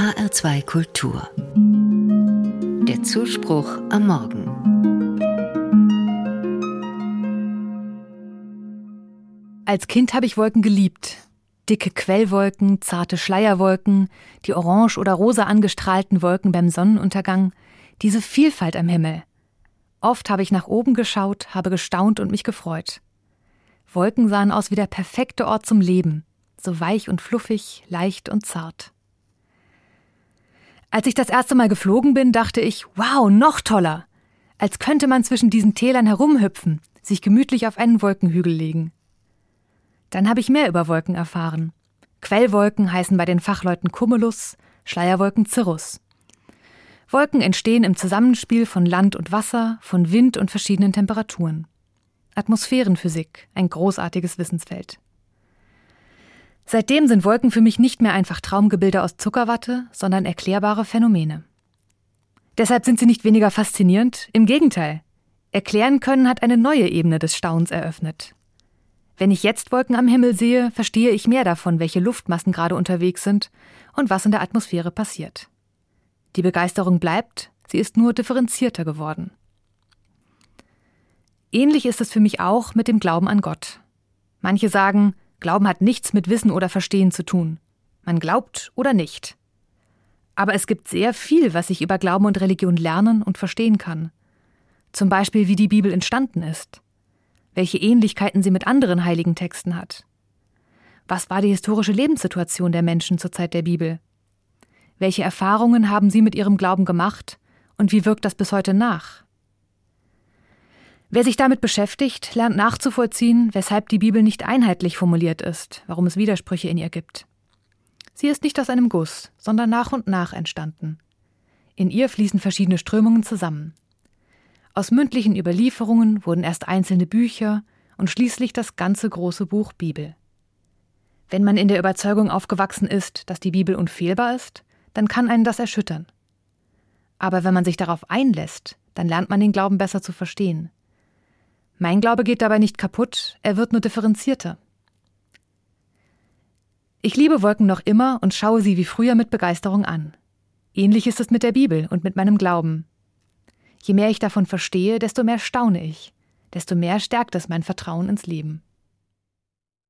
HR2 Kultur. Der Zuspruch am Morgen. Als Kind habe ich Wolken geliebt. Dicke Quellwolken, zarte Schleierwolken, die orange oder rosa angestrahlten Wolken beim Sonnenuntergang, diese Vielfalt am Himmel. Oft habe ich nach oben geschaut, habe gestaunt und mich gefreut. Wolken sahen aus wie der perfekte Ort zum Leben, so weich und fluffig, leicht und zart. Als ich das erste Mal geflogen bin, dachte ich, wow, noch toller. Als könnte man zwischen diesen Tälern herumhüpfen, sich gemütlich auf einen Wolkenhügel legen. Dann habe ich mehr über Wolken erfahren. Quellwolken heißen bei den Fachleuten Cumulus, Schleierwolken Cirrus. Wolken entstehen im Zusammenspiel von Land und Wasser, von Wind und verschiedenen Temperaturen. Atmosphärenphysik, ein großartiges Wissensfeld. Seitdem sind Wolken für mich nicht mehr einfach Traumgebilde aus Zuckerwatte, sondern erklärbare Phänomene. Deshalb sind sie nicht weniger faszinierend, im Gegenteil. Erklären können hat eine neue Ebene des Staunens eröffnet. Wenn ich jetzt Wolken am Himmel sehe, verstehe ich mehr davon, welche Luftmassen gerade unterwegs sind und was in der Atmosphäre passiert. Die Begeisterung bleibt, sie ist nur differenzierter geworden. Ähnlich ist es für mich auch mit dem Glauben an Gott. Manche sagen, Glauben hat nichts mit Wissen oder Verstehen zu tun. Man glaubt oder nicht. Aber es gibt sehr viel, was ich über Glauben und Religion lernen und verstehen kann. Zum Beispiel, wie die Bibel entstanden ist, welche Ähnlichkeiten sie mit anderen heiligen Texten hat. Was war die historische Lebenssituation der Menschen zur Zeit der Bibel? Welche Erfahrungen haben sie mit ihrem Glauben gemacht und wie wirkt das bis heute nach? Wer sich damit beschäftigt, lernt nachzuvollziehen, weshalb die Bibel nicht einheitlich formuliert ist, warum es Widersprüche in ihr gibt. Sie ist nicht aus einem Guss, sondern nach und nach entstanden. In ihr fließen verschiedene Strömungen zusammen. Aus mündlichen Überlieferungen wurden erst einzelne Bücher und schließlich das ganze große Buch Bibel. Wenn man in der Überzeugung aufgewachsen ist, dass die Bibel unfehlbar ist, dann kann einen das erschüttern. Aber wenn man sich darauf einlässt, dann lernt man den Glauben besser zu verstehen. Mein Glaube geht dabei nicht kaputt, er wird nur differenzierter. Ich liebe Wolken noch immer und schaue sie wie früher mit Begeisterung an. Ähnlich ist es mit der Bibel und mit meinem Glauben. Je mehr ich davon verstehe, desto mehr staune ich, desto mehr stärkt es mein Vertrauen ins Leben.